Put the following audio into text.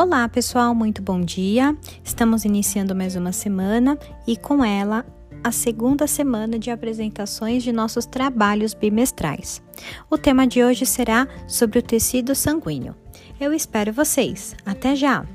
Olá, pessoal, muito bom dia. Estamos iniciando mais uma semana e com ela a segunda semana de apresentações de nossos trabalhos bimestrais. O tema de hoje será sobre o tecido sanguíneo. Eu espero vocês. Até já!